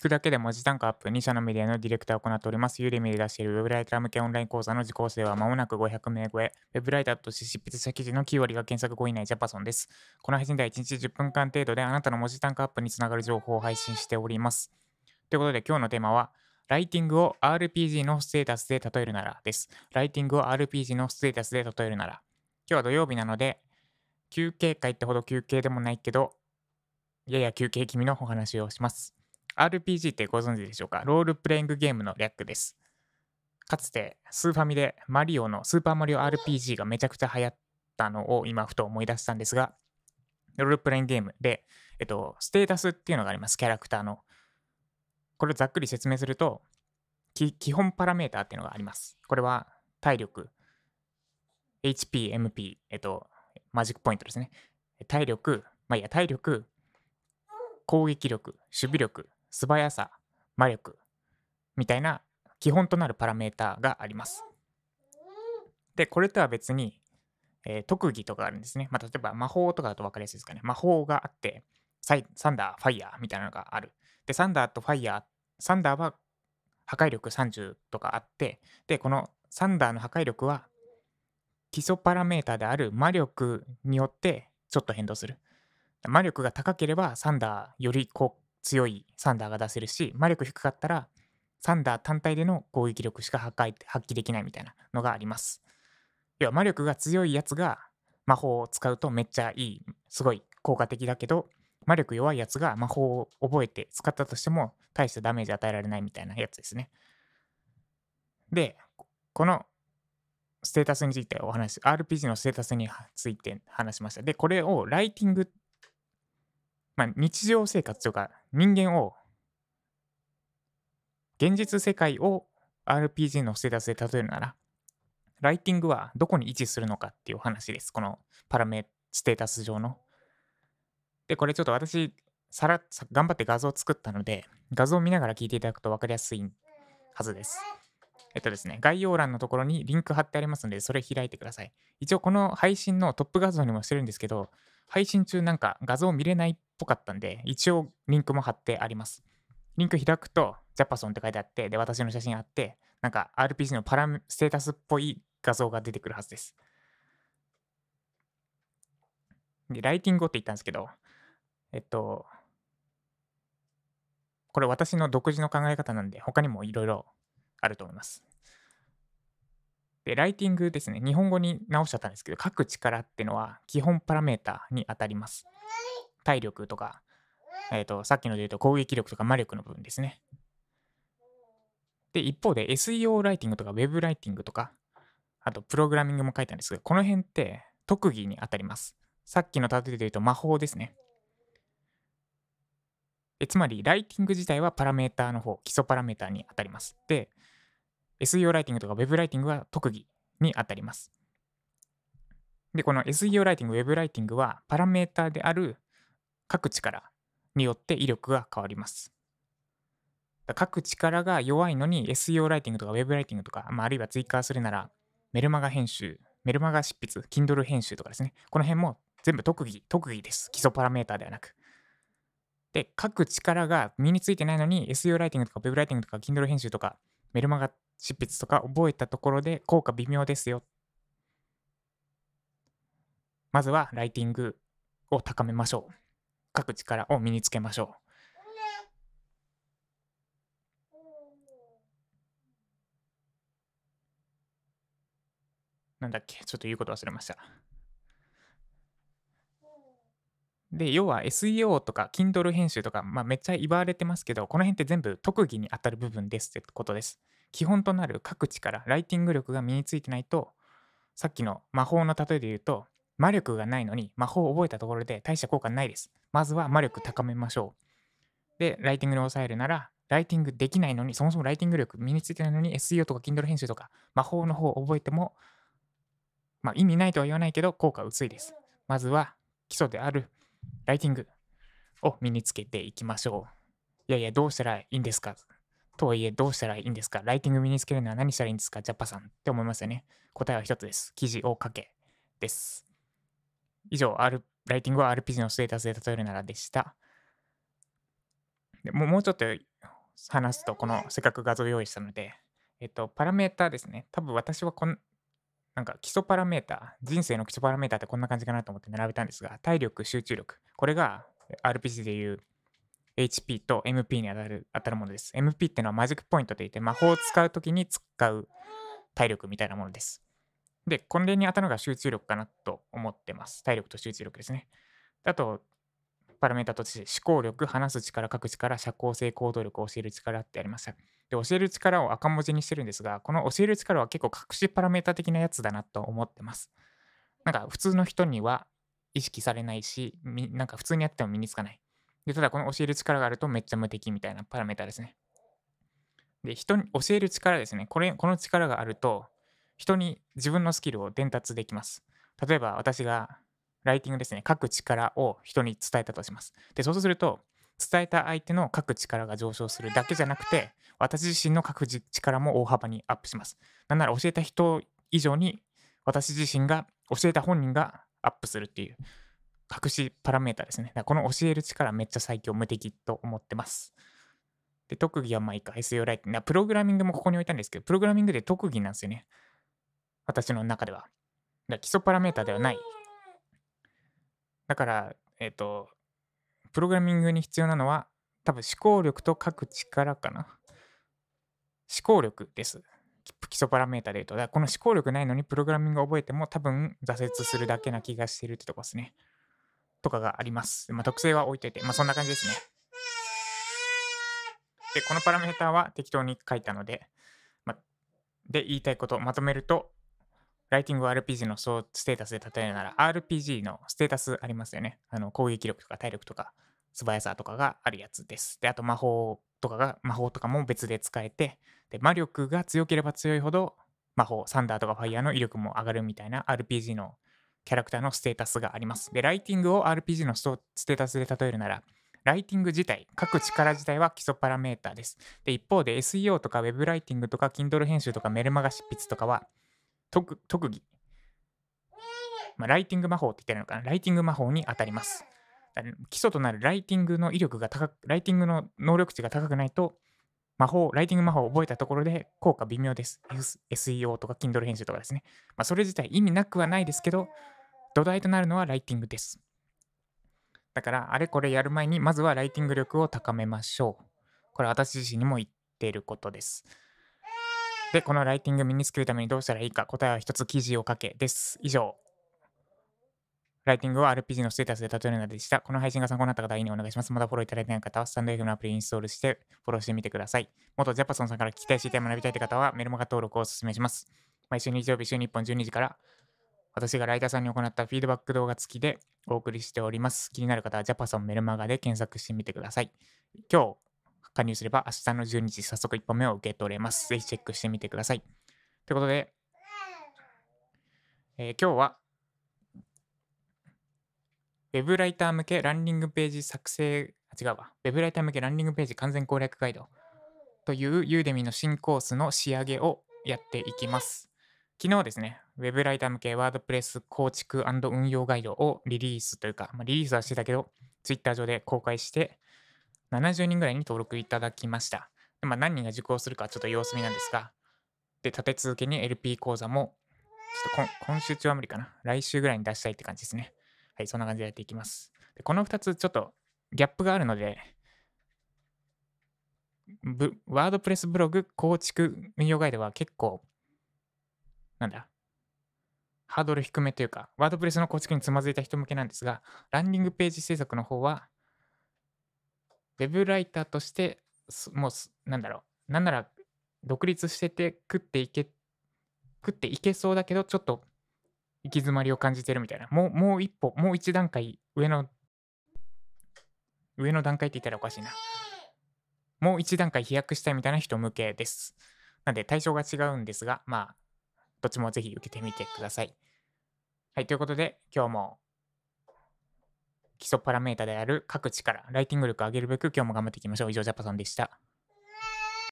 聞くだけで文字単価アップ、2社のメディアのディレクターを行っております。ユーデミで出しているウェブライター向けオンライン講座の受講生は間もなく500名超え。ウェブライターとして執筆した記事の9割が検索後以内ジャパソンです。この配信では1日10分間程度であなたの文字単価アップにつながる情報を配信しております。ということで今日のテーマは、ライティングを RPG のステータスで例えるならです。ライティングを RPG のステータスで例えるなら。今日は土曜日なので、休憩会ってほど休憩でもないけど、やや休憩気味のお話をします。RPG ってご存知でしょうか？ロールプレイングゲームの略です。かつてスーファミでマリオのスーパーマリオ RPG がめちゃくちゃ流行ったのを今ふと思い出したんですが、ロールプレイングゲームで、えっと、ステータスっていうのがあります、キャラクターの。これをざっくり説明すると、基本パラメーターっていうのがあります。これは体力、HP、MP、えっと、マジックポイントですね。体力、まあいいや、体力、攻撃力、守備力、素早さ、魔力みたいな基本となるパラメーターがあります。で、これとは別に、えー特技とかあるんですね。まあ、例えば魔法とかだと分かりやすいですかね。魔法があって、サイサンダー、ファイヤーみたいなのがある。で、サンダーとファイヤー、サンダーは破壊力30とかあって、で、このサンダーの破壊力は基礎パラメータである魔力によってちょっと変動する。魔力が高ければサンダーよりこう強いサンダーが出せるし、魔力低かったらサンダー単体での攻撃力しか破壊発揮できないみたいなのがあります。要は魔力が強いやつが魔法を使うとめっちゃいい、すごい効果的だけど、魔力弱いやつが魔法を覚えて使ったとしても大したダメージ与えられないみたいなやつですね。で、このステータスについてお話し、RPG のステータスについて話しました。で、これをライティング、まあ、日常生活とか人間を、現実世界を RPG のステータスで例えるなら、ライティングはどこに位置するのかっていう話です。このパラメステータス上の。で、これちょっと私、さらさ頑張って画像を作ったので、画像を見ながら聞いていただくと分かりやすいはずです。えっとですね、概要欄のところにリンク貼ってありますので、それ開いてください。一応この配信のトップ画像にもしてるんですけど、配信中なんか画像見れないっぽかったんで、一応リンクも貼ってあります。リンク開くと、ジャパソンって書いてあって、で、私の写真あって、なんか RPG のパラステータスっぽい画像が出てくるはずです。で、ライティングをって言ったんですけど、えっと、これ私の独自の考え方なんで、他にもいろいろあると思います。で、ライティングですね。日本語に直しちゃったんですけど、書く力っていうのは基本パラメータに当たります。体力とか、えっ、と、さっきので言うと攻撃力とか魔力の部分ですね。で、一方で SEO ライティングとか Web ライティングとか、あとプログラミングも書いたんですけど、この辺って特技に当たります。さっきの例えで言うと魔法ですね。えつまり、ライティング自体はパラメーターの方、基礎パラメーターに当たります。で、SEO ライティングとか Web ライティングは特技に当たります。で、この SEO ライティング、Web ライティングはパラメーターである書く力によって威力が変わります。だ書く力が弱いのに SEO ライティングとか Web ライティングとか、まあ、あるいは追加するならメルマガ編集、メルマガ執筆、Kindle 編集とかですね。この辺も全部特技、特技です。基礎パラメーターではなく。で、書く力が身についてないのに SEO ライティングとか Web ライティングとか Kindle 編集とかメルマガ執筆とか覚えたところで効果微妙ですよ。まずはライティングを高めましょう。書く力を身につけましょう。なんだっけ？ちょっと言うこと忘れました。で、要は SEO とか Kindle 編集とか、まあ、めっちゃ言われてますけど、この辺って全部特技に当たる部分ですってことです。基本となる書く力、ライティング力が身についてないと、さっきの魔法の例えで言うと、魔力がないのに魔法を覚えたところで大した効果ないです。まずは魔力高めましょう。で、ライティングに抑えるなら、ライティングできないのに、そもそもライティング力身についてないのに SEO とか Kindle 編集とか魔法の方を覚えても、まあ意味ないとは言わないけど効果薄いです。まずは基礎であるライティングを身につけていきましょう。いやいや、どうしたらいいんですか？とはいえ、どうしたらいいんですか？ライティング身につけるのは何したらいいんですか？ジャパさんって思いますよね。答えは一つです。記事を書けです。以上、R、ライティングは RPG のステータスで例えるならでした。でもうもうちょっと話すと、このせっかく画像用意したので、えっと、パラメータですね。多分私はこん、なんか基礎パラメータ、人生の基礎パラメータってこんな感じかなと思って並べたんですが、体力、集中力。これが RPG でいう HP と MP に当たる当たるものです。MP ってのはマジックポイントといって、魔法を使うときに使う体力みたいなものです。で、これに当たるのが集中力かなと思ってます。体力と集中力ですね。あと、パラメータとして思考力、話す力、書く力、社交性、行動力を教える力ってありました。で、教える力を赤文字にしてるんですが、この教える力は結構隠しパラメータ的なやつだなと思ってます。なんか普通の人には意識されないし、なんか普通にやっても身につかない。で、ただこの教える力があるとめっちゃ無敵みたいなパラメータですね。で、人に教える力ですね。これ、この力があると、人に自分のスキルを伝達できます。例えば私がライティングですね、書く力を人に伝えたとします。で、そうすると、伝えた相手の書く力が上昇するだけじゃなくて、私自身の書く力も大幅にアップします。なんなら教えた人以上に、私自身が、教えた本人がアップするっていう、隠しパラメータですね。だからこの教える力めっちゃ最強無敵と思ってます。で、特技はまあいいか、SEO ライティング。プログラミングもここに置いたんですけど、プログラミングで特技なんですよね。私の中では。だ基礎パラメータではない。だから、えっ、と、プログラミングに必要なのは、多分思考力と書く力かな。思考力です。基礎パラメータで言うと。だこの思考力ないのにプログラミングを覚えても多分挫折するだけな気がしてるってとこですね。とかがあります。まあ、特性は置いといて、まあそんな感じですね。で、このパラメータは適当に書いたので、ま、で、言いたいことをまとめると、ライティングを RPG のステータスで例えるなら、RPG のステータスありますよね。あの攻撃力とか体力とか素早さとかがあるやつです。で、あと魔法とかが、魔法とかも別で使えて、で、魔力が強ければ強いほど、魔法、サンダーとかファイヤーの威力も上がるみたいな RPG のキャラクターのステータスがあります。で、ライティングを RPG のステータスで例えるなら、ライティング自体、書く力自体は基礎パラメーターです。で、一方で SEO とか Web ライティングとか Kindle 編集とかメルマガ執筆とかは特特技。まあ、ライティング魔法って言ってるのかなライティング魔法に当たります。基礎となるライティングの威力が高く、ライティングの能力値が高くないと、魔法、ライティング魔法を覚えたところで効果微妙です。SEO とか Kindle 編集とかですね。まあ、それ自体意味なくはないですけど、土台となるのはライティングです。だから、あれこれやる前に、まずはライティング力を高めましょう。これ私自身にも言っていることです。で、このライティング身につけるためにどうしたらいいか、答えは一つ記事を書けです。以上。ライティングを RPG のステータスで例えるのでした。この配信が参考になった方は、いいねお願いします。まだフォローいただいてない方は、スタンド F のアプリインストールして、フォローしてみてください。元ジャパソンさんから聞きたい、知りたい、学びたいという方は、メルマガ登録をお勧めします。毎週日曜日、週に1本12時から、私がライターさんに行ったフィードバック動画付きでお送りしております。気になる方は、ジャパソンメルマガで検索してみてください。今日、加入すれば明日の12時、早速1本目を受け取れます。ぜひチェックしてみてください。ということで、えー今日は、ウェブライター向けランニングページ作成、あ違うわ。ウェブライター向けランニングページ完全攻略ガイドというユーデミの新コースの仕上げをやっていきます。昨日ですね、ウェブライター向けワードプレス構築運用ガイドをリリースというか、まあ、リリースはしてたけど、Twitter 上で公開して、70人ぐらいに登録いただきました。まあ、何人が受講するかちょっと様子見なんですが、で、立て続けに LP 講座も、ちょっと今週中は無理かな。来週ぐらいに出したいって感じですね。はい、そんな感じでやっていきます。でこの2つちょっとギャップがあるので、ワードプレスブログ構築運用ガイドは結構、なんだ、ハードル低めというか、ワードプレスの構築につまずいた人向けなんですが、ランディングページ制作の方は、ウェブライターとして、もう、なんだろう、なんなら独立してて食っていけ、食っていけそうだけど、ちょっと行き詰まりを感じてるみたいな。もう、もう一歩、もう一段階上の、上の段階って言ったらおかしいな。もう一段階飛躍したいみたいな人向けです。なんで対象が違うんですが、まあ、どっちもぜひ受けてみてください。はい、ということで、今日も基礎パラメータである各力、ライティング力を上げるべく今日も頑張っていきましょう。以上、ジャパさんでした。